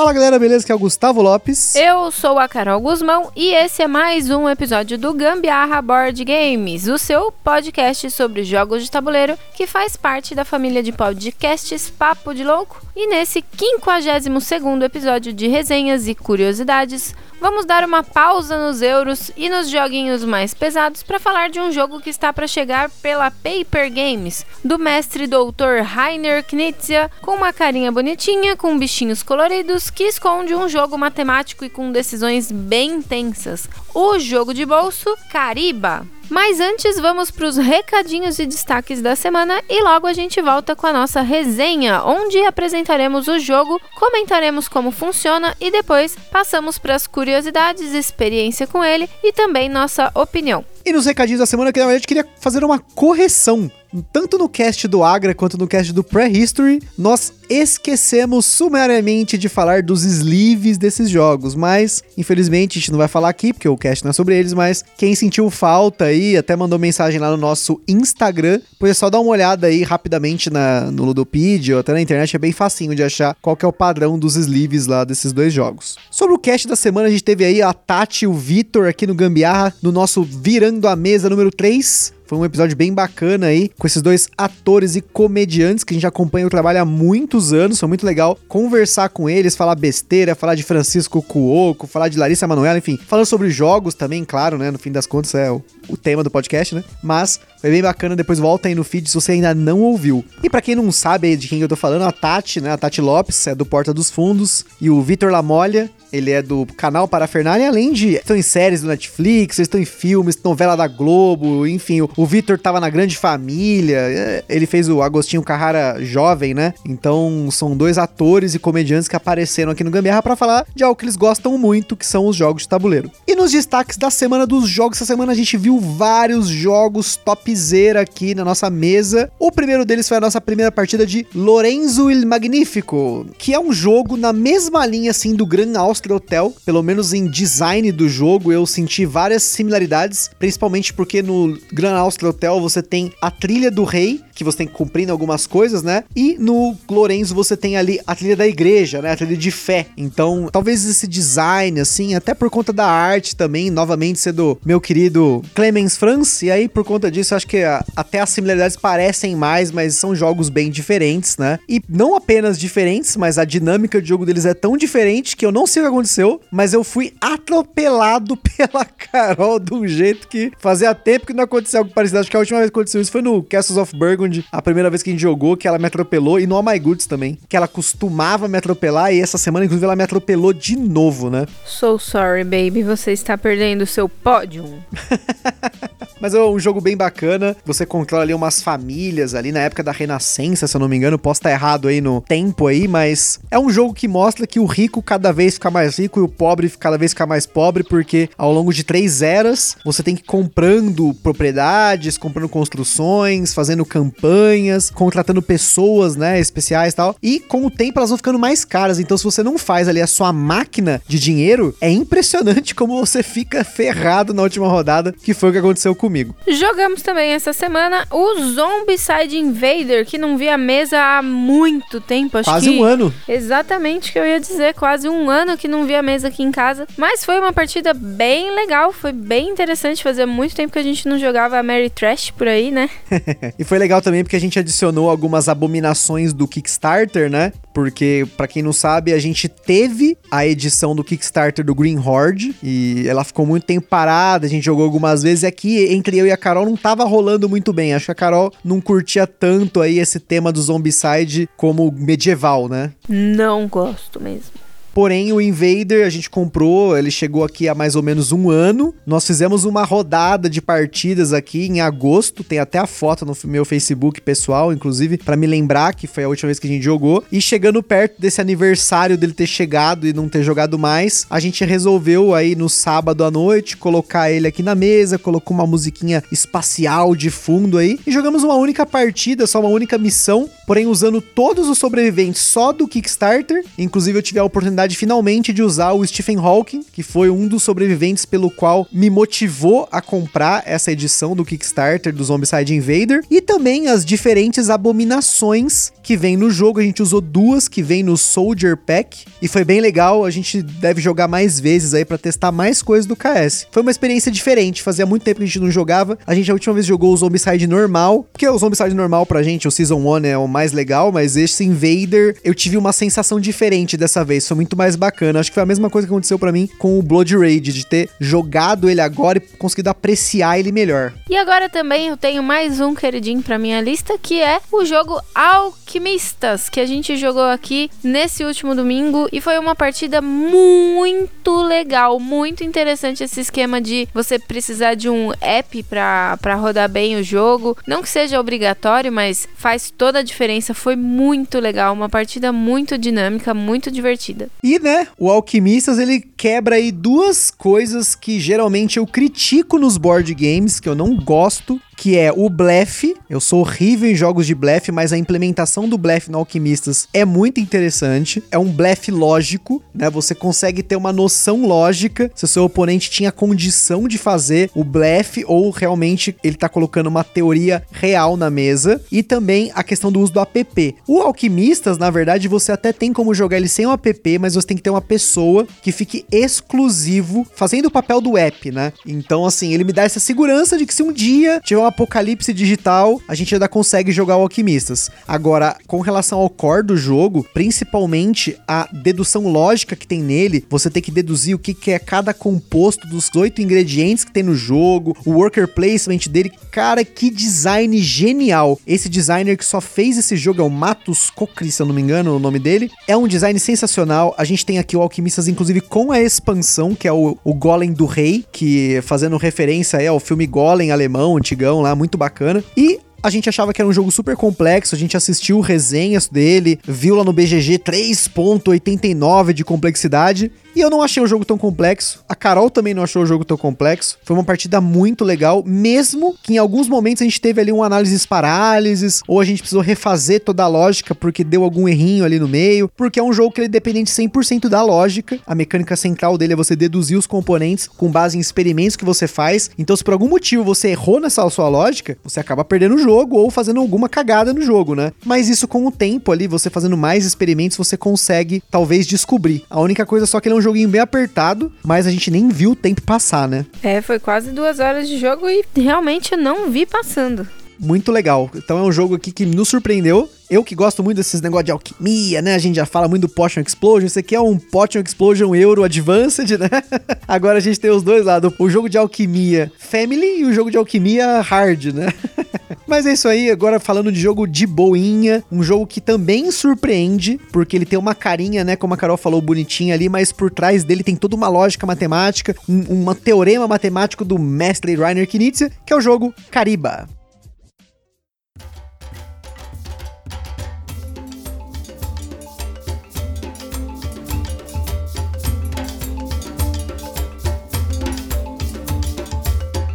Fala galera, beleza? Que é o Gustavo Lopes. Eu sou a Carol Guzmão e esse é mais um episódio do Gambiarra Board Games, o seu podcast sobre jogos de tabuleiro que faz parte da família de podcasts Papo de Louco. E nesse 52 episódio de resenhas e curiosidades, vamos dar uma pausa nos euros e nos joguinhos mais pesados para falar de um jogo que está para chegar pela Paper Games, do mestre doutor Rainer Knizia, com uma carinha bonitinha, com bichinhos coloridos, que esconde um jogo matemático e com decisões bem tensas. O jogo de bolso Cariba. Mas antes, vamos para os recadinhos e destaques da semana e logo a gente volta com a nossa resenha, onde apresentaremos o jogo, comentaremos como funciona e depois passamos para as curiosidades, experiência com ele e também nossa opinião. E nos recadinhos da semana, que na verdade queria fazer uma correção. Tanto no cast do Agra quanto no cast do Prehistory, nós esquecemos sumariamente de falar dos sleeves desses jogos, mas infelizmente a gente não vai falar aqui, porque o cast não é sobre eles, mas quem sentiu falta aí, até mandou mensagem lá no nosso Instagram, pois é só dar uma olhada aí rapidamente na, no Ludopedia ou até na internet, é bem facinho de achar qual que é o padrão dos sleeves lá desses dois jogos. Sobre o cast da semana, a gente teve aí a Tati e o Vitor aqui no Gambiarra, no nosso Virando a Mesa número 3, foi um episódio bem bacana aí, com esses dois atores e comediantes que a gente acompanha o trabalho há muitos anos. Foi muito legal conversar com eles, falar besteira, falar de Francisco Cuoco, falar de Larissa Manoela, enfim, falando sobre jogos também, claro, né? No fim das contas é o, o tema do podcast, né? Mas foi bem bacana, depois volta aí no feed se você ainda não ouviu. E para quem não sabe de quem eu tô falando, a Tati, né? A Tati Lopes é do Porta dos Fundos e o Vitor Lamolha, ele é do canal Parafernália, além de estão em séries do Netflix, estão em filmes, novela da Globo, enfim, o, o Vitor tava na Grande Família, é, ele fez o Agostinho Carrara jovem, né? Então são dois atores e comediantes que apareceram aqui no Gambiarra para falar de algo que eles gostam muito, que são os jogos de tabuleiro. E nos destaques da semana dos jogos, essa semana a gente viu vários jogos topzera aqui na nossa mesa. O primeiro deles foi a nossa primeira partida de Lorenzo il Magnifico, que é um jogo na mesma linha assim do Grand Austria Hotel, pelo menos em design do jogo eu senti várias similaridades, principalmente porque no Grand Austria Hotel você tem a trilha do rei, que você tem que cumprir algumas coisas, né? E no Lorenzo você tem ali a trilha da igreja, né? A trilha de fé. Então, talvez esse design, assim, até por conta da arte também, novamente ser do meu querido Clemens Franz, e aí por conta disso, acho que a, até as similaridades parecem mais, mas são jogos bem diferentes, né? E não apenas diferentes, mas a dinâmica de jogo deles é tão diferente que eu não sei o que aconteceu, mas eu fui atropelado pela Carol de um jeito que fazia tempo que não aconteceu algo parecido. Acho que a última vez que aconteceu isso foi no Castles of Burgundy, a primeira vez que a gente jogou, que ela me atropelou, e no All My Goods também, que ela costumava me atropelar, e essa semana, inclusive, ela me atropelou de novo, né? So sorry, baby, você está perdendo seu pódio. Mas é um jogo bem bacana. Você controla ali umas famílias ali na época da Renascença, se eu não me engano. Posso estar errado aí no tempo aí, mas é um jogo que mostra que o rico cada vez fica mais rico e o pobre cada vez fica mais pobre, porque ao longo de três eras você tem que ir comprando propriedades, comprando construções, fazendo campanhas, contratando pessoas, né, especiais e tal. E com o tempo elas vão ficando mais caras. Então, se você não faz ali a sua máquina de dinheiro, é impressionante como você fica ferrado na última rodada, que foi o que aconteceu comigo. Jogamos também essa semana o Zombicide Invader, que não via mesa há muito tempo. Acho Quase que... um ano. Exatamente o que eu ia dizer, quase um ano que não via mesa aqui em casa. Mas foi uma partida bem legal, foi bem interessante. Fazia muito tempo que a gente não jogava a Mary Trash por aí, né? e foi legal também porque a gente adicionou algumas abominações do Kickstarter, né? Porque, para quem não sabe, a gente teve a edição do Kickstarter do Green Horde e ela ficou muito tempo parada, a gente jogou algumas vezes. E aqui, entre eu e a Carol, não tava rolando muito bem. Acho que a Carol não curtia tanto aí esse tema do Zombicide como medieval, né? Não gosto mesmo. Porém, o Invader a gente comprou, ele chegou aqui há mais ou menos um ano. Nós fizemos uma rodada de partidas aqui em agosto. Tem até a foto no meu Facebook pessoal, inclusive, para me lembrar que foi a última vez que a gente jogou. E chegando perto desse aniversário dele ter chegado e não ter jogado mais, a gente resolveu aí no sábado à noite colocar ele aqui na mesa, colocou uma musiquinha espacial de fundo aí e jogamos uma única partida, só uma única missão, porém usando todos os sobreviventes só do Kickstarter. Inclusive eu tive a oportunidade finalmente de usar o Stephen Hawking, que foi um dos sobreviventes pelo qual me motivou a comprar essa edição do Kickstarter do Zombicide Invader e também as diferentes abominações que vem no jogo. A gente usou duas que vem no Soldier Pack e foi bem legal. A gente deve jogar mais vezes aí para testar mais coisas do KS. Foi uma experiência diferente, fazia muito tempo que a gente não jogava. A gente a última vez jogou o Zombicide normal, porque o Zombicide normal pra gente, o Season 1 é o mais legal, mas esse Invader eu tive uma sensação diferente dessa vez, foi muito mais bacana. Acho que foi a mesma coisa que aconteceu para mim com o Blood Rage, de ter jogado ele agora e conseguido apreciar ele melhor. E agora também eu tenho mais um queridinho pra minha lista, que é o jogo Alquimistas, que a gente jogou aqui nesse último domingo e foi uma partida muito legal, muito interessante esse esquema de você precisar de um app para rodar bem o jogo. Não que seja obrigatório, mas faz toda a diferença. Foi muito legal, uma partida muito dinâmica, muito divertida. E, né, o Alquimistas ele quebra aí duas coisas que geralmente eu critico nos board games, que eu não gosto, que é o blefe. Eu sou horrível em jogos de blefe, mas a implementação do blefe no Alquimistas é muito interessante. É um blefe lógico, né? Você consegue ter uma noção lógica se o seu oponente tinha condição de fazer o blefe ou realmente ele tá colocando uma teoria real na mesa. E também a questão do uso do app. O Alquimistas, na verdade, você até tem como jogar ele sem o app, mas você tem que ter uma pessoa que fique exclusivo fazendo o papel do app, né? Então, assim, ele me dá essa segurança de que se um dia tiver uma apocalipse digital, a gente ainda consegue jogar o Alquimistas. Agora, com relação ao core do jogo, principalmente a dedução lógica que tem nele, você tem que deduzir o que, é cada composto dos oito ingredientes que tem no jogo, o worker placement dele. Cara, que design genial! Esse designer que só fez esse jogo é o Matos Kokri, se eu não me engano, o nome dele. É um design sensacional. A gente tem aqui o Alquimistas, inclusive, com a expansão, que é o, o Golem do Rei, que fazendo referência aí ao filme Golem alemão, antigão lá, muito bacana. E a gente achava que era um jogo super complexo, a gente assistiu resenhas dele, viu lá no BGG 3.89 de complexidade, e eu não achei o jogo tão complexo. A Carol também não achou o jogo tão complexo. Foi uma partida muito legal, mesmo que em alguns momentos a gente teve ali um análises parálises, ou a gente precisou refazer toda a lógica porque deu algum errinho ali no meio, porque é um jogo que ele é dependente 100% da lógica. A mecânica central dele é você deduzir os componentes com base em experimentos que você faz. Então, se por algum motivo você errou nessa sua lógica, você acaba perdendo o jogo ou fazendo alguma cagada no jogo, né? Mas isso com o tempo ali, você fazendo mais experimentos, você consegue talvez descobrir. A única coisa só que ele é um joguinho bem apertado, mas a gente nem viu o tempo passar, né? É, foi quase duas horas de jogo e realmente eu não vi passando. Muito legal. Então é um jogo aqui que nos surpreendeu. Eu que gosto muito desses negócios de alquimia, né? A gente já fala muito do Potion Explosion. Esse aqui é um Potion Explosion Euro Advanced, né? Agora a gente tem os dois lados: o jogo de alquimia Family e o jogo de alquimia Hard, né? Mas é isso aí, agora falando de jogo de boinha, um jogo que também surpreende, porque ele tem uma carinha, né, como a Carol falou, bonitinha ali, mas por trás dele tem toda uma lógica matemática, um, um teorema matemático do mestre Rainer Knizia, que é o jogo Cariba.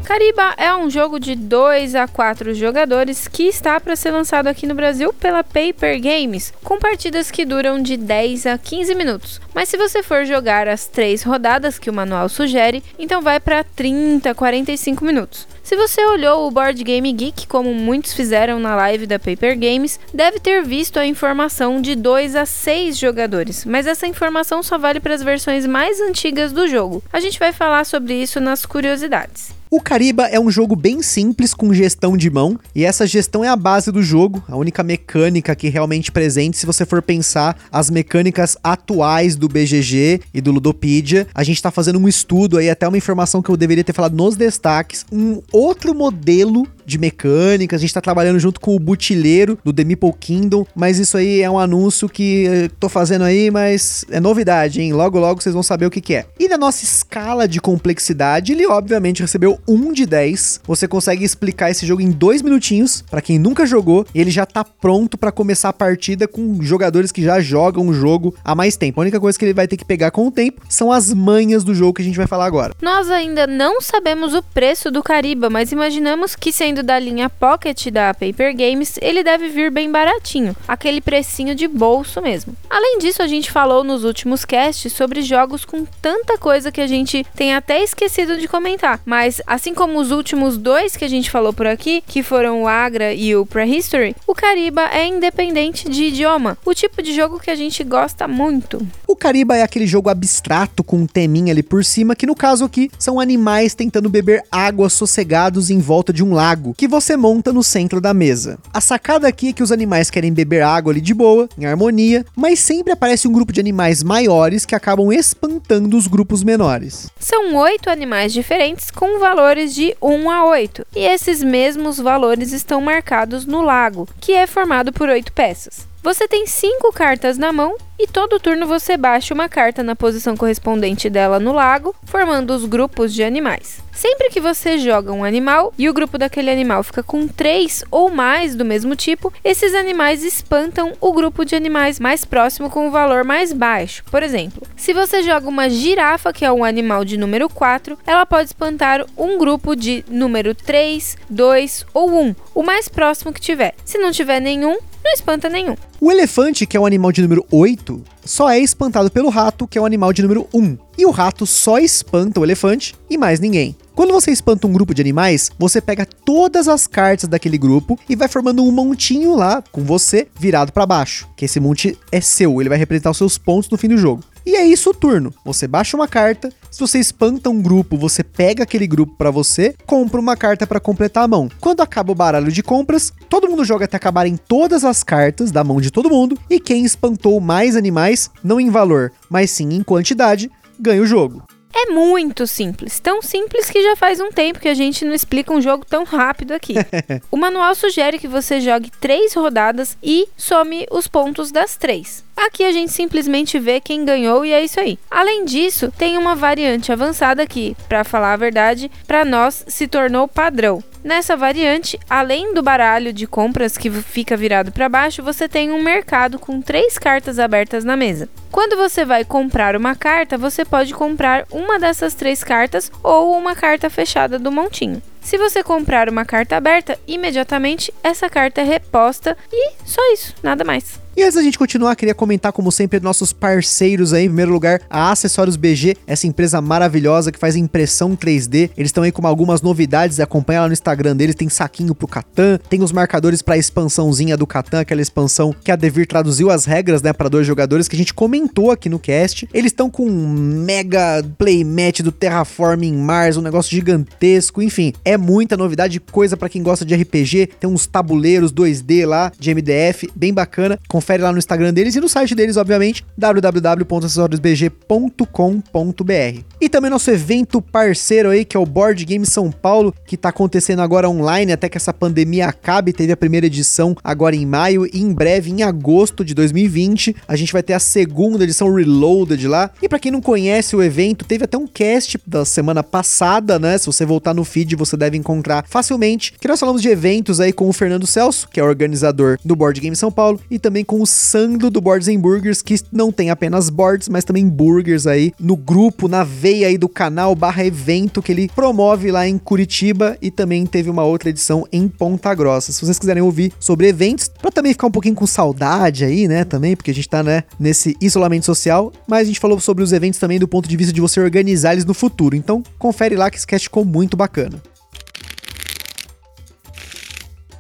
Cariba é um jogo de 2 a 4 jogadores que está para ser lançado aqui no Brasil pela Paper Games, com partidas que duram de 10 a 15 minutos. Mas se você for jogar as três rodadas que o manual sugere, então vai para 30 a 45 minutos. Se você olhou o Board Game Geek, como muitos fizeram na live da Paper Games, deve ter visto a informação de 2 a 6 jogadores, mas essa informação só vale para as versões mais antigas do jogo. A gente vai falar sobre isso nas curiosidades. O Cariba é um jogo bem simples com gestão de mão, e essa gestão é a base do jogo, a única mecânica que realmente presente se você for pensar as mecânicas atuais do BGG e do Ludopedia. A gente tá fazendo um estudo aí, até uma informação que eu deveria ter falado nos destaques, um outro modelo de mecânicas, a gente tá trabalhando junto com o Butileiro do The Meeple Kingdom, mas isso aí é um anúncio que eu tô fazendo aí, mas é novidade, hein? Logo, logo vocês vão saber o que, que é. E na nossa escala de complexidade, ele obviamente recebeu 1 de 10. Você consegue explicar esse jogo em dois minutinhos, para quem nunca jogou, ele já tá pronto para começar a partida com jogadores que já jogam o jogo há mais tempo. A única coisa que ele vai ter que pegar com o tempo são as manhas do jogo que a gente vai falar agora. Nós ainda não sabemos o preço do Cariba, mas imaginamos que sendo da linha Pocket da Paper Games, ele deve vir bem baratinho, aquele precinho de bolso mesmo. Além disso, a gente falou nos últimos casts sobre jogos com tanta coisa que a gente tem até esquecido de comentar, mas assim como os últimos dois que a gente falou por aqui, que foram o Agra e o Prehistory, o Cariba é independente de idioma, o tipo de jogo que a gente gosta muito. O Cariba é aquele jogo abstrato com um teminha ali por cima, que no caso aqui são animais tentando beber água sossegados em volta de um lago, que você monta no centro da mesa. A sacada aqui é que os animais querem beber água ali de boa, em harmonia, mas sempre aparece um grupo de animais maiores que acabam espantando os grupos menores. São oito animais diferentes com valores de 1 a 8, e esses mesmos valores estão marcados no lago, que é formado por oito peças. Você tem cinco cartas na mão e todo turno você baixa uma carta na posição correspondente dela no lago, formando os grupos de animais. Sempre que você joga um animal e o grupo daquele animal fica com três ou mais do mesmo tipo, esses animais espantam o grupo de animais mais próximo com o valor mais baixo. Por exemplo, se você joga uma girafa, que é um animal de número 4, ela pode espantar um grupo de número 3, 2 ou 1, o mais próximo que tiver. Se não tiver nenhum, não espanta nenhum. O elefante, que é o animal de número 8, só é espantado pelo rato, que é o animal de número 1. E o rato só espanta o elefante e mais ninguém. Quando você espanta um grupo de animais, você pega todas as cartas daquele grupo e vai formando um montinho lá com você virado para baixo, que esse monte é seu, ele vai representar os seus pontos no fim do jogo. E é isso o turno. Você baixa uma carta, se você espanta um grupo, você pega aquele grupo para você, compra uma carta para completar a mão. Quando acaba o baralho de compras, todo mundo joga até acabarem todas as cartas da mão de todo mundo e quem espantou mais animais, não em valor, mas sim em quantidade, ganha o jogo. É muito simples, tão simples que já faz um tempo que a gente não explica um jogo tão rápido aqui. o manual sugere que você jogue três rodadas e some os pontos das três. Aqui a gente simplesmente vê quem ganhou e é isso aí. Além disso, tem uma variante avançada que, para falar a verdade, para nós se tornou padrão. Nessa variante, além do baralho de compras que fica virado para baixo, você tem um mercado com três cartas abertas na mesa. Quando você vai comprar uma carta, você pode comprar uma dessas três cartas ou uma carta fechada do montinho. Se você comprar uma carta aberta, imediatamente essa carta é reposta e só isso, nada mais. E antes da gente continuar, queria comentar, como sempre, nossos parceiros aí. Em primeiro lugar, a Acessórios BG, essa empresa maravilhosa que faz impressão 3D. Eles estão aí com algumas novidades, acompanha lá no Instagram deles. Tem saquinho pro Catan, tem os marcadores pra expansãozinha do Catan, aquela expansão que a Devir traduziu as regras, né, para dois jogadores, que a gente comentou aqui no cast. Eles estão com um mega playmat do Terraforming Mars, um negócio gigantesco, enfim. É muita novidade, coisa para quem gosta de RPG. Tem uns tabuleiros 2D lá, de MDF, bem bacana. Confere lá no Instagram deles e no site deles, obviamente, www.acessoriosbg.com.br. E também nosso evento parceiro aí, que é o Board Game São Paulo, que tá acontecendo agora online até que essa pandemia acabe. Teve a primeira edição agora em maio e em breve, em agosto de 2020, a gente vai ter a segunda edição Reloaded lá. E para quem não conhece o evento, teve até um cast da semana passada, né? Se você voltar no feed, você deve encontrar facilmente. Que nós falamos de eventos aí com o Fernando Celso, que é organizador do Board Game São Paulo, e também com o Sandro do Boards and Burgers, que não tem apenas boards, mas também burgers aí no grupo, na veia aí do canal barra evento que ele promove lá em Curitiba e também teve uma outra edição em Ponta Grossa. Se vocês quiserem ouvir sobre eventos, para também ficar um pouquinho com saudade aí, né, também, porque a gente tá, né, nesse isolamento social, mas a gente falou sobre os eventos também do ponto de vista de você organizar eles no futuro. Então, confere lá que esse cast ficou muito bacana.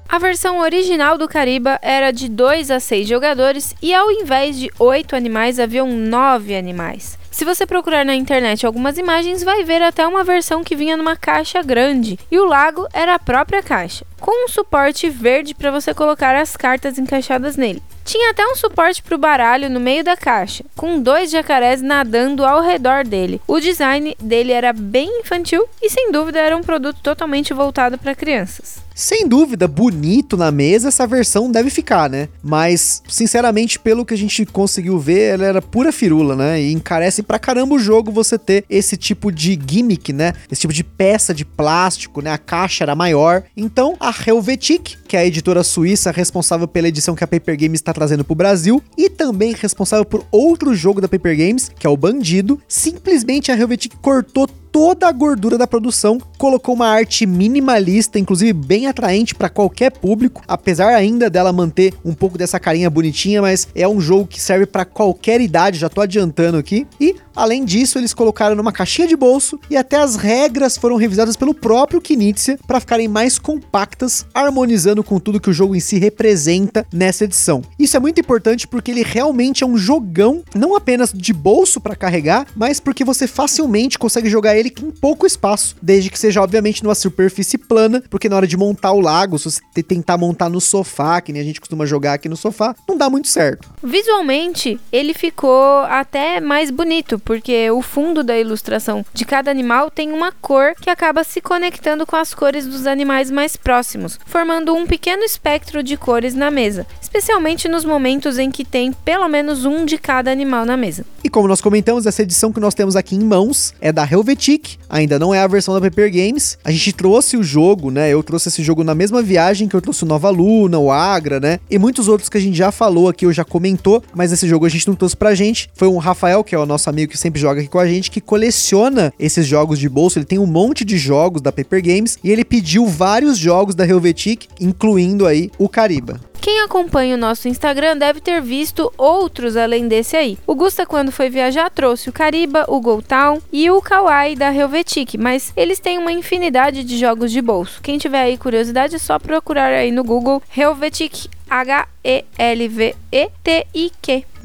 A versão original do Cariba era de 2 a 6 jogadores e ao invés de 8 animais haviam 9 animais. Se você procurar na internet algumas imagens, vai ver até uma versão que vinha numa caixa grande e o lago era a própria caixa, com um suporte verde para você colocar as cartas encaixadas nele. Tinha até um suporte para o baralho no meio da caixa, com dois jacarés nadando ao redor dele. O design dele era bem infantil e, sem dúvida, era um produto totalmente voltado para crianças. Sem dúvida, bonito na mesa essa versão deve ficar, né? Mas, sinceramente, pelo que a gente conseguiu ver, ela era pura firula, né? E encarece pra caramba o jogo você ter esse tipo de gimmick, né? Esse tipo de peça de plástico, né? A caixa era maior. Então, a Helvetic, que é a editora suíça responsável pela edição que a Paper Games está trazendo pro Brasil, e também responsável por outro jogo da Paper Games, que é o Bandido, simplesmente a Helvetic cortou toda a gordura da produção, colocou uma arte minimalista, inclusive bem atraente para qualquer público, apesar ainda dela manter um pouco dessa carinha bonitinha, mas é um jogo que serve para qualquer idade, já tô adiantando aqui. E além disso, eles colocaram numa caixinha de bolso e até as regras foram revisadas pelo próprio Knizia para ficarem mais compactas, harmonizando com tudo que o jogo em si representa nessa edição. Isso é muito importante porque ele realmente é um jogão, não apenas de bolso para carregar, mas porque você facilmente consegue jogar ele ele com pouco espaço, desde que seja obviamente numa superfície plana, porque na hora de montar o lago, se você tentar montar no sofá, que nem a gente costuma jogar aqui no sofá, não dá muito certo. Visualmente, ele ficou até mais bonito, porque o fundo da ilustração de cada animal tem uma cor que acaba se conectando com as cores dos animais mais próximos, formando um pequeno espectro de cores na mesa, especialmente nos momentos em que tem pelo menos um de cada animal na mesa. E como nós comentamos, essa edição que nós temos aqui em mãos é da Helvetic ainda não é a versão da Paper Games. A gente trouxe o jogo, né? Eu trouxe esse jogo na mesma viagem que eu trouxe o Nova Luna, o Agra, né? E muitos outros que a gente já falou aqui, ou já comentou, mas esse jogo a gente não trouxe pra gente. Foi um Rafael, que é o nosso amigo que sempre joga aqui com a gente, que coleciona esses jogos de bolso. Ele tem um monte de jogos da Paper Games e ele pediu vários jogos da Helvetic, incluindo aí o Cariba. Quem acompanha o nosso Instagram deve ter visto outros além desse aí. O Gusta, quando foi viajar, trouxe o Cariba, o Go Town e o Kawaii da Helvetic, mas eles têm uma infinidade de jogos de bolso. Quem tiver aí curiosidade é só procurar aí no Google Helvetic H-E-L-V-E-T-I-Q.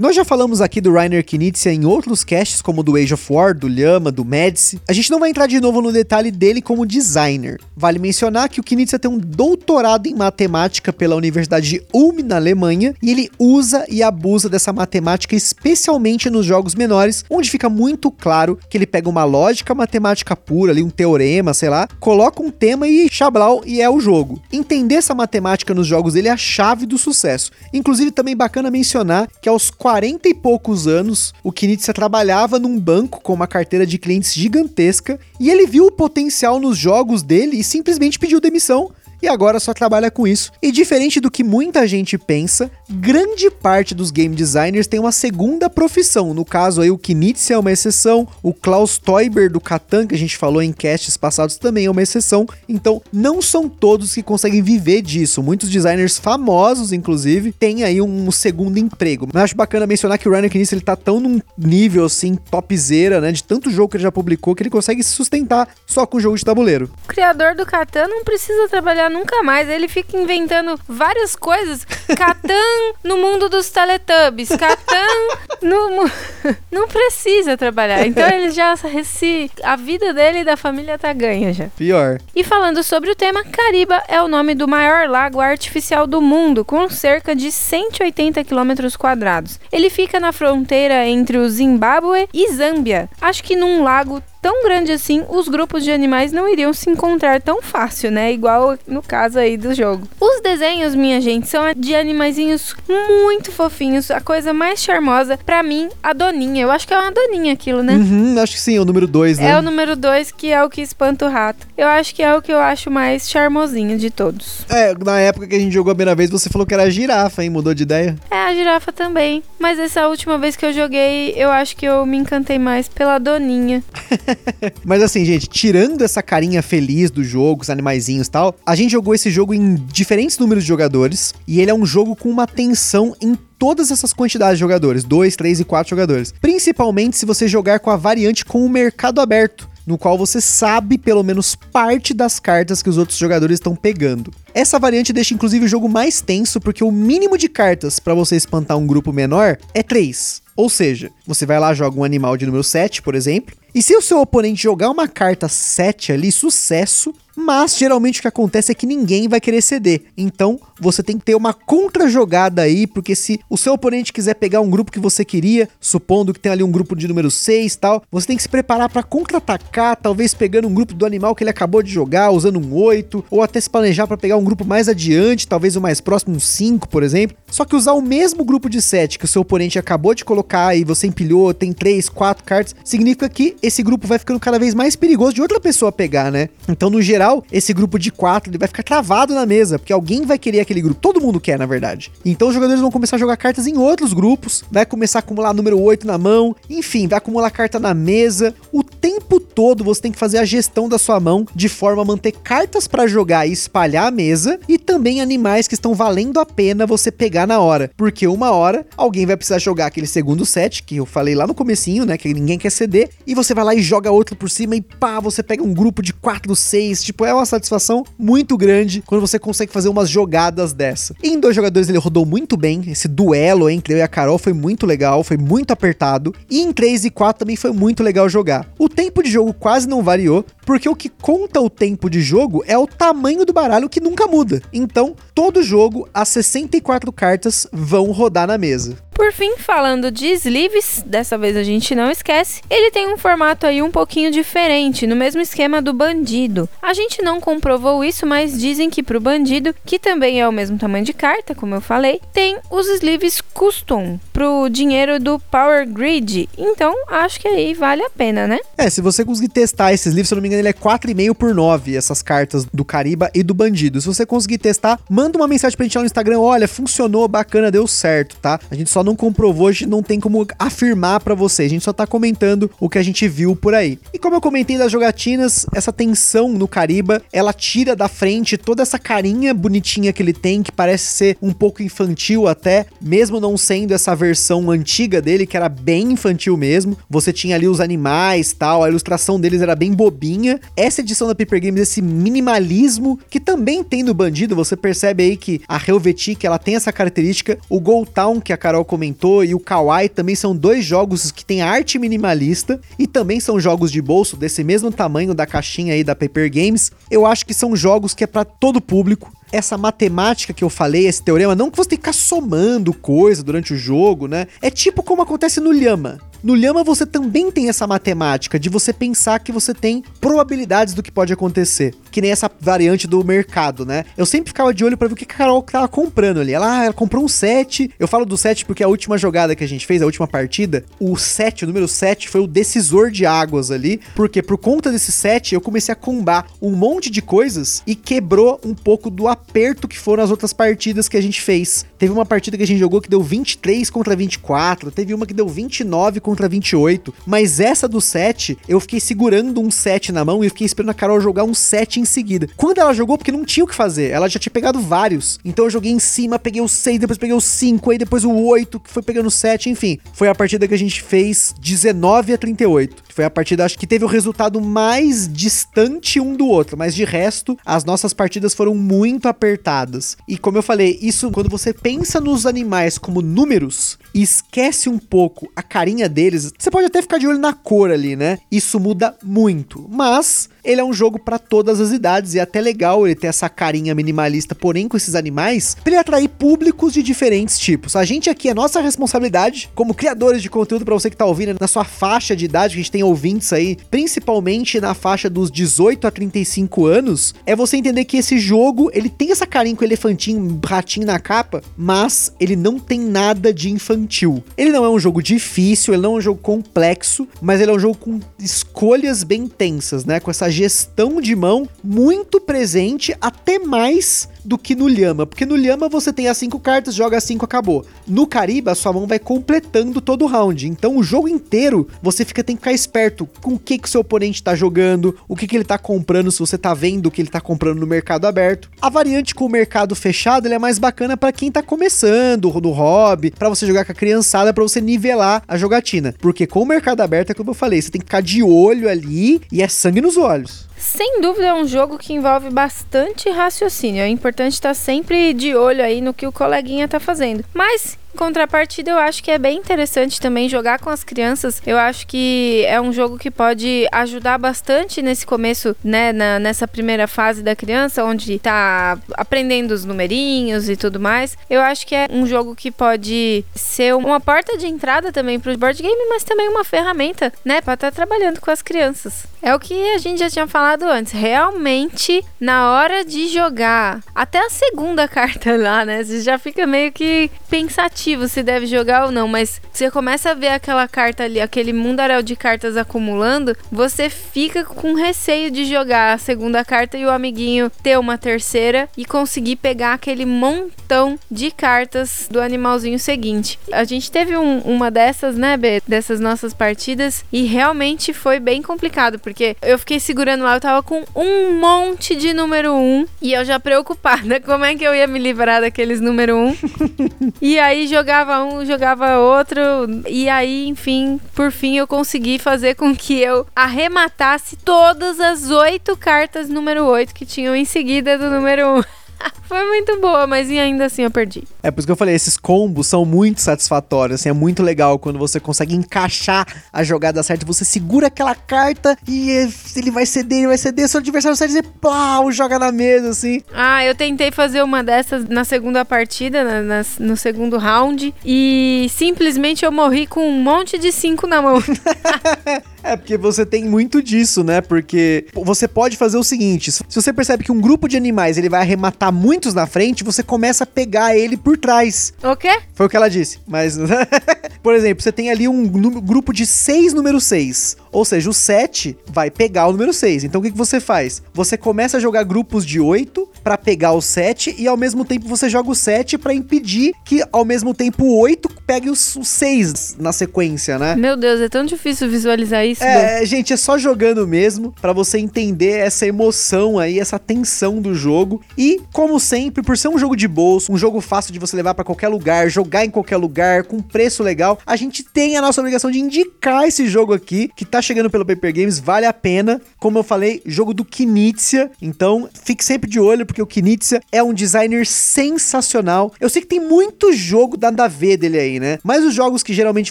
Nós já falamos aqui do Rainer Knizia em outros casts, como do Age of War, do Lhama, do Medici. A gente não vai entrar de novo no detalhe dele como designer. Vale mencionar que o Knizia tem um doutorado em matemática pela Universidade de Ulm, na Alemanha, e ele usa e abusa dessa matemática especialmente nos jogos menores, onde fica muito claro que ele pega uma lógica matemática pura, ali um teorema, sei lá, coloca um tema e chablau e é o jogo. Entender essa matemática nos jogos dele é a chave do sucesso. Inclusive, também bacana mencionar que aos 40 e poucos anos, o Knizia trabalhava num banco com uma carteira de clientes gigantesca e ele viu o potencial nos jogos dele e simplesmente pediu demissão e agora só trabalha com isso. E diferente do que muita gente pensa, grande parte dos game designers tem uma segunda profissão. No caso aí, o Knizia é uma exceção, o Klaus Teuber do Catan, que a gente falou em casts passados, também é uma exceção. Então, não são todos que conseguem viver disso. Muitos designers famosos, inclusive, têm aí um segundo emprego. Mas acho bacana mencionar que o Ryan Knizia, ele tá tão num nível, assim, topzera, né, de tanto jogo que ele já publicou, que ele consegue se sustentar só com jogo de tabuleiro. O criador do Catan não precisa trabalhar nunca mais. Ele fica inventando várias coisas. Catan no mundo dos Teletubbies. Catan no. Não precisa trabalhar. Então ele já. Se, a vida dele e da família tá ganha já. Pior. E falando sobre o tema, Cariba é o nome do maior lago artificial do mundo, com cerca de 180 quilômetros quadrados. Ele fica na fronteira entre o Zimbábue e Zâmbia. Acho que num lago tão grande assim, os grupos de animais não iriam se encontrar tão fácil, né? Igual no caso aí do jogo. Os desenhos, minha gente, são de animaizinhos muito fofinhos. A coisa mais charmosa, para mim, a Doninha. Eu acho que é uma Doninha aquilo, né? Uhum, acho que sim, é o número 2, né? É o número 2 que é o que espanta o rato. Eu acho que é o que eu acho mais charmosinho de todos. É, na época que a gente jogou a primeira vez, você falou que era a girafa, hein? Mudou de ideia? É, a girafa também. Mas essa última vez que eu joguei, eu acho que eu me encantei mais pela Doninha. Mas assim, gente, tirando essa carinha feliz do jogo, os animaizinhos e tal, a gente jogou esse jogo em diferentes números de jogadores e ele é um jogo com uma tensão em todas essas quantidades de jogadores, 2, 3 e 4 jogadores. Principalmente se você jogar com a variante com o mercado aberto, no qual você sabe pelo menos parte das cartas que os outros jogadores estão pegando. Essa variante deixa inclusive o jogo mais tenso porque o mínimo de cartas para você espantar um grupo menor é 3. Ou seja, você vai lá, joga um animal de número 7, por exemplo, e se o seu oponente jogar uma carta 7 ali, sucesso, mas geralmente o que acontece é que ninguém vai querer ceder. Então, você tem que ter uma contra-jogada aí, porque se o seu oponente quiser pegar um grupo que você queria, supondo que tem ali um grupo de número 6 tal, você tem que se preparar para contra-atacar, talvez pegando um grupo do animal que ele acabou de jogar, usando um 8, ou até se planejar para pegar um grupo mais adiante, talvez o mais próximo, um 5, por exemplo. Só que usar o mesmo grupo de 7 que o seu oponente acabou de colocar e você empilhou, tem 3, 4 cartas, significa que esse grupo vai ficando cada vez mais perigoso de outra pessoa pegar, né? Então, no geral, geral, esse grupo de quatro ele vai ficar travado na mesa, porque alguém vai querer aquele grupo. Todo mundo quer, na verdade. Então os jogadores vão começar a jogar cartas em outros grupos, vai começar a acumular número 8 na mão, enfim, vai acumular carta na mesa. O tempo todo você tem que fazer a gestão da sua mão de forma a manter cartas para jogar e espalhar a mesa e também animais que estão valendo a pena você pegar na hora, porque uma hora alguém vai precisar jogar aquele segundo set que eu falei lá no comecinho, né, que ninguém quer ceder, e você vai lá e joga outro por cima e pá, você pega um grupo de 4, 6, tipo, é uma satisfação muito grande quando você consegue fazer umas jogadas dessa. em dois jogadores ele rodou muito bem, esse duelo entre eu e a Carol foi muito legal, foi muito apertado, e em 3 e 4 também foi muito legal jogar. O tempo de jogo quase não variou, porque o que conta o tempo de jogo é o tamanho do baralho que nunca muda. Então, todo jogo, as 64 cartas vão rodar na mesa. Por fim, falando de sleeves, dessa vez a gente não esquece, ele tem um formato aí um pouquinho diferente, no mesmo esquema do bandido. A gente não comprovou isso, mas dizem que pro bandido, que também é o mesmo tamanho de carta, como eu falei, tem os sleeves custom pro dinheiro do Power Grid. Então, acho que aí vale a pena, né? É, se você conseguir testar esses livros, se eu não me engano, ele é 4,5 por 9, essas cartas do Cariba e do Bandido. Se você conseguir testar, manda uma mensagem pra gente lá no Instagram, olha, funcionou, bacana, deu certo, tá? A gente só não comprovou, a gente não tem como afirmar para você, a gente só tá comentando o que a gente viu por aí. E como eu comentei das jogatinas, essa tensão no Cariba, ela tira da frente toda essa carinha bonitinha que ele tem, que parece ser um pouco infantil até, mesmo não sendo essa versão versão antiga dele, que era bem infantil mesmo. Você tinha ali os animais tal, a ilustração deles era bem bobinha. Essa edição da Paper Games, esse minimalismo que também tem no Bandido, você percebe aí que a Helvetic, ela tem essa característica. O Gold Town, que a Carol comentou, e o Kawaii também são dois jogos que têm arte minimalista e também são jogos de bolso desse mesmo tamanho da caixinha aí da Paper Games. Eu acho que são jogos que é para todo público essa matemática que eu falei, esse teorema, não que você tem que ficar somando coisa durante o jogo, né? É tipo como acontece no Lhama. No Lhama você também tem essa matemática de você pensar que você tem probabilidades do que pode acontecer. Que nem essa variante do mercado, né? Eu sempre ficava de olho para ver o que a Carol tava comprando ali. Ela, ah, ela comprou um 7. Eu falo do 7 porque a última jogada que a gente fez, a última partida, o 7, o número 7, foi o decisor de águas ali. Porque por conta desse 7, eu comecei a combar um monte de coisas e quebrou um pouco do aperto que foram as outras partidas que a gente fez. Teve uma partida que a gente jogou que deu 23 contra 24, teve uma que deu 29 contra contra 28. Mas essa do 7, eu fiquei segurando um 7 na mão e fiquei esperando a Carol jogar um 7 em seguida. Quando ela jogou, porque não tinha o que fazer, ela já tinha pegado vários. Então eu joguei em cima, peguei o 6, depois peguei o 5, aí depois o 8, que foi pegando o 7, enfim. Foi a partida que a gente fez 19 a 38. Foi a partida, acho que teve o resultado mais distante um do outro, mas de resto, as nossas partidas foram muito apertadas. E como eu falei, isso quando você pensa nos animais como números, e esquece um pouco a carinha deles, você pode até ficar de olho na cor ali, né? Isso muda muito, mas ele é um jogo para todas as idades e é até legal ele ter essa carinha minimalista, porém com esses animais, para ele atrair públicos de diferentes tipos. A gente aqui é nossa responsabilidade como criadores de conteúdo para você que tá ouvindo na sua faixa de idade, que a gente tem ouvintes aí, principalmente na faixa dos 18 a 35 anos, é você entender que esse jogo, ele tem essa carinha com elefantinho, ratinho na capa, mas ele não tem nada de infantil. Ele não é um jogo difícil, ele não é um jogo complexo, mas ele é um jogo com escolhas bem tensas, né? Com essa gestão de mão muito presente, até mais do que no Lhama, porque no Lhama você tem as cinco cartas, joga as cinco, acabou. No Cariba, sua mão vai completando todo o round. Então o jogo inteiro você fica tem que ficar esperto com o que que o seu oponente tá jogando, o que que ele tá comprando, se você tá vendo o que ele tá comprando no mercado aberto. A variante com o mercado fechado, é mais bacana para quem tá começando no hobby, para você jogar com a criançada, para você nivelar a jogatina. Porque com o mercado aberto, é como eu falei, você tem que ficar de olho ali e é sangue nos olhos. Sem dúvida é um jogo que envolve bastante raciocínio. É importante estar sempre de olho aí no que o coleguinha tá fazendo. Mas em contrapartida, eu acho que é bem interessante também jogar com as crianças. Eu acho que é um jogo que pode ajudar bastante nesse começo, né? Na, nessa primeira fase da criança, onde tá aprendendo os numerinhos e tudo mais. Eu acho que é um jogo que pode ser uma porta de entrada também pro board game, mas também uma ferramenta, né? Pra estar tá trabalhando com as crianças. É o que a gente já tinha falado antes. Realmente, na hora de jogar, até a segunda carta lá, né? Você já fica meio que pensativo relativo se deve jogar ou não, mas você começa a ver aquela carta ali, aquele mundaréu de cartas acumulando, você fica com receio de jogar a segunda carta e o amiguinho ter uma terceira e conseguir pegar aquele montão de cartas do animalzinho seguinte. A gente teve um, uma dessas, né, B, dessas nossas partidas e realmente foi bem complicado, porque eu fiquei segurando lá, eu tava com um monte de número um e eu já preocupada como é que eu ia me livrar daqueles número um. e aí jogava um, jogava outro. E aí, enfim, por fim eu consegui fazer com que eu arrematasse todas as oito cartas número 8 que tinham em seguida do número 1. Foi muito boa, mas ainda assim eu perdi. É por isso que eu falei, esses combos são muito satisfatórios, assim, é muito legal quando você consegue encaixar a jogada certa, você segura aquela carta e ele vai ceder, ele vai ceder, seu adversário sai e pau, joga na mesa, assim. Ah, eu tentei fazer uma dessas na segunda partida, na, na, no segundo round, e simplesmente eu morri com um monte de cinco na mão. É, porque você tem muito disso, né? Porque você pode fazer o seguinte: se você percebe que um grupo de animais ele vai arrematar muitos na frente, você começa a pegar ele por trás. O quê? Foi o que ela disse. Mas, por exemplo, você tem ali um grupo de seis número 6. Ou seja, o 7 vai pegar o número 6. Então o que, que você faz? Você começa a jogar grupos de 8 para pegar o 7 e ao mesmo tempo você joga o 7 para impedir que ao mesmo tempo o 8 pegue o 6 na sequência, né? Meu Deus, é tão difícil visualizar isso. É, gente, é só jogando mesmo para você entender essa emoção aí, essa tensão do jogo. E, como sempre, por ser um jogo de bolso, um jogo fácil de você levar para qualquer lugar, jogar em qualquer lugar, com preço legal, a gente tem a nossa obrigação de indicar esse jogo aqui, que tá chegando pelo Paper Games, vale a pena. Como eu falei, jogo do Knizia. Então, fique sempre de olho, porque o Knizia é um designer sensacional. Eu sei que tem muito jogo da V dele aí, né? Mas os jogos que geralmente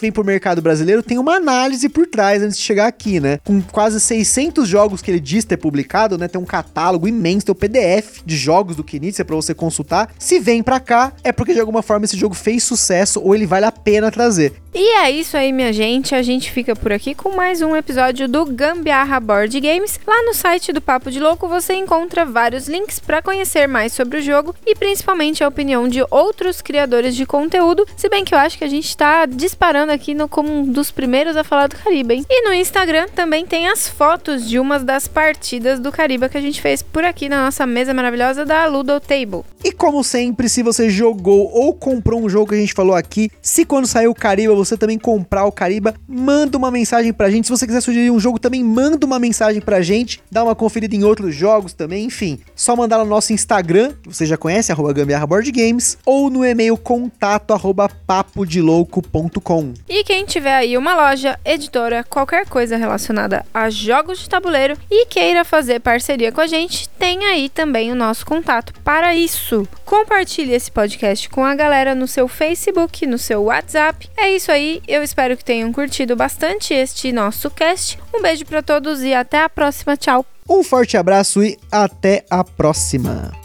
vêm pro mercado brasileiro tem uma análise por trás antes de chegar aqui, né? Com quase 600 jogos que ele diz ter publicado, né? Tem um catálogo imenso, tem o PDF de jogos do Knizia para você consultar. Se vem para cá, é porque de alguma forma esse jogo fez sucesso ou ele vale a pena trazer. E é isso aí, minha gente. A gente fica por aqui com mais um episódio do Gambiarra Board Games. Lá no site do Papo de Louco você encontra vários links para conhecer mais sobre o jogo e principalmente a opinião de outros criadores de conteúdo. Se bem que eu acho que a gente está disparando aqui no, como um dos primeiros a falar do Caribe, hein? E no Instagram também tem as fotos de umas das partidas do Caribe que a gente fez por aqui na nossa mesa maravilhosa da Ludo Table. E como sempre, se você jogou ou comprou um jogo que a gente falou aqui, se quando saiu o Caribe você também comprar o Cariba, manda uma mensagem pra gente. Se você quiser sugerir um jogo, também manda uma mensagem pra gente. Dá uma conferida em outros jogos também, enfim. Só mandar no nosso Instagram, que você já conhece, Gambiarra Board Games, ou no e-mail contato arroba papodelouco.com. E quem tiver aí uma loja, editora, qualquer coisa relacionada a jogos de tabuleiro e queira fazer parceria com a gente, tem aí também o nosso contato para isso. Compartilhe esse podcast com a galera no seu Facebook, no seu WhatsApp. É isso aí, eu espero que tenham curtido bastante este nosso cast. Um beijo para todos e até a próxima. Tchau. Um forte abraço e até a próxima.